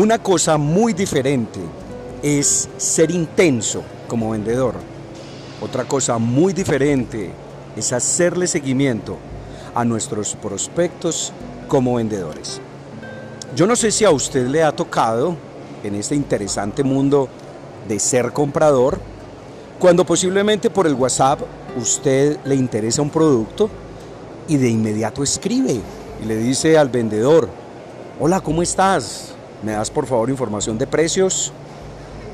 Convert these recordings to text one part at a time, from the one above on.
Una cosa muy diferente es ser intenso como vendedor. Otra cosa muy diferente es hacerle seguimiento a nuestros prospectos como vendedores. Yo no sé si a usted le ha tocado en este interesante mundo de ser comprador, cuando posiblemente por el WhatsApp usted le interesa un producto y de inmediato escribe y le dice al vendedor, hola, ¿cómo estás? ¿Me das por favor información de precios,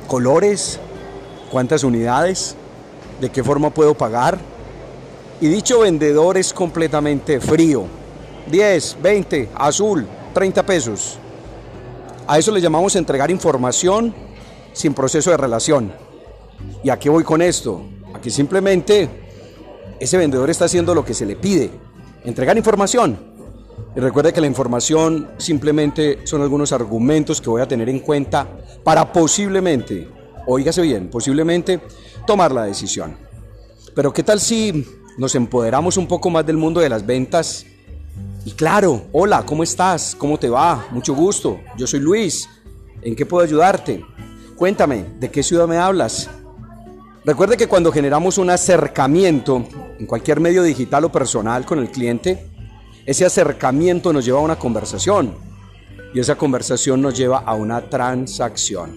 colores, cuántas unidades, de qué forma puedo pagar? Y dicho vendedor es completamente frío. 10, 20, azul, 30 pesos. A eso le llamamos entregar información sin proceso de relación. ¿Y a qué voy con esto? A que simplemente ese vendedor está haciendo lo que se le pide, entregar información. Y recuerde que la información simplemente son algunos argumentos que voy a tener en cuenta para posiblemente, oígase bien, posiblemente tomar la decisión. Pero ¿qué tal si nos empoderamos un poco más del mundo de las ventas? Y claro, hola, ¿cómo estás? ¿Cómo te va? Mucho gusto. Yo soy Luis. ¿En qué puedo ayudarte? Cuéntame, ¿de qué ciudad me hablas? Recuerde que cuando generamos un acercamiento en cualquier medio digital o personal con el cliente, ese acercamiento nos lleva a una conversación y esa conversación nos lleva a una transacción.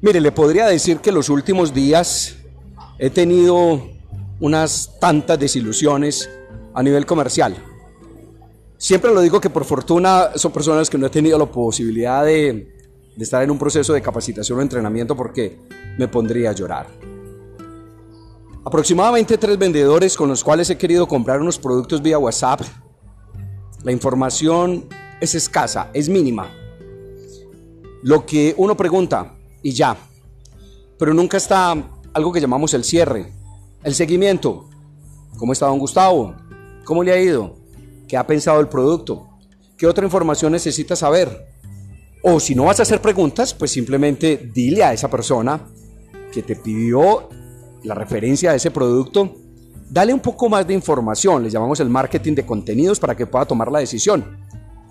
Mire, le podría decir que los últimos días he tenido unas tantas desilusiones a nivel comercial. Siempre lo digo que por fortuna son personas que no he tenido la posibilidad de, de estar en un proceso de capacitación o entrenamiento porque me pondría a llorar. Aproximadamente tres vendedores con los cuales he querido comprar unos productos vía WhatsApp. La información es escasa, es mínima. Lo que uno pregunta y ya. Pero nunca está algo que llamamos el cierre, el seguimiento. ¿Cómo está don Gustavo? ¿Cómo le ha ido? ¿Qué ha pensado el producto? ¿Qué otra información necesita saber? O si no vas a hacer preguntas, pues simplemente dile a esa persona que te pidió la referencia a ese producto, dale un poco más de información, le llamamos el marketing de contenidos para que pueda tomar la decisión.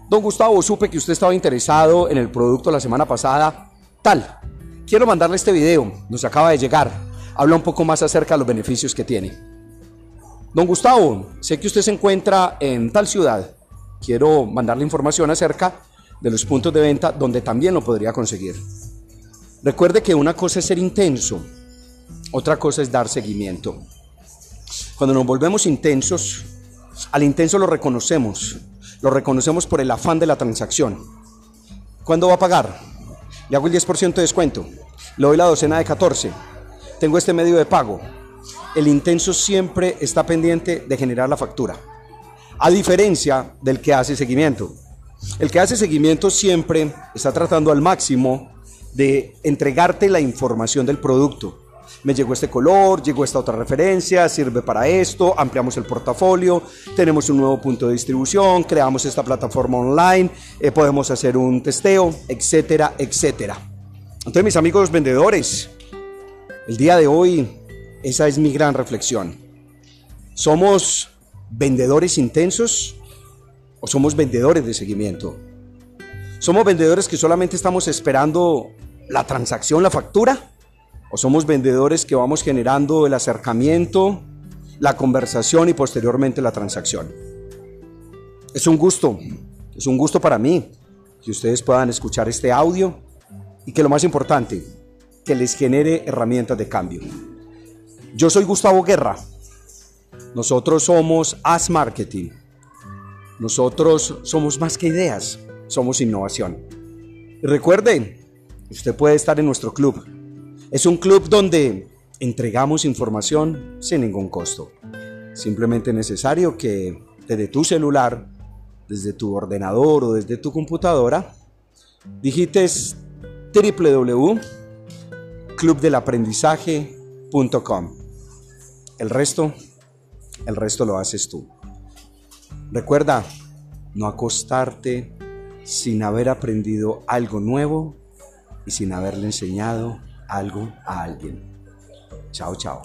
Don Gustavo, supe que usted estaba interesado en el producto la semana pasada, tal. Quiero mandarle este video, nos acaba de llegar. Habla un poco más acerca de los beneficios que tiene. Don Gustavo, sé que usted se encuentra en tal ciudad. Quiero mandarle información acerca de los puntos de venta donde también lo podría conseguir. Recuerde que una cosa es ser intenso, otra cosa es dar seguimiento. Cuando nos volvemos intensos, al intenso lo reconocemos, lo reconocemos por el afán de la transacción. ¿Cuándo va a pagar? Le hago el 10% de descuento, le doy la docena de 14, tengo este medio de pago. El intenso siempre está pendiente de generar la factura, a diferencia del que hace seguimiento. El que hace seguimiento siempre está tratando al máximo de entregarte la información del producto. Me llegó este color, llegó esta otra referencia, sirve para esto, ampliamos el portafolio, tenemos un nuevo punto de distribución, creamos esta plataforma online, eh, podemos hacer un testeo, etcétera, etcétera. Entonces, mis amigos vendedores, el día de hoy, esa es mi gran reflexión. ¿Somos vendedores intensos o somos vendedores de seguimiento? ¿Somos vendedores que solamente estamos esperando la transacción, la factura? ¿O somos vendedores que vamos generando el acercamiento, la conversación y posteriormente la transacción? Es un gusto, es un gusto para mí que ustedes puedan escuchar este audio y que lo más importante, que les genere herramientas de cambio. Yo soy Gustavo Guerra. Nosotros somos As Marketing. Nosotros somos más que ideas somos innovación. Y recuerden, usted puede estar en nuestro club. Es un club donde entregamos información sin ningún costo. Simplemente es necesario que desde tu celular, desde tu ordenador o desde tu computadora, digites www.clubdelaprendizaje.com. El resto, el resto lo haces tú. Recuerda no acostarte sin haber aprendido algo nuevo y sin haberle enseñado algo a alguien. Chao, chao.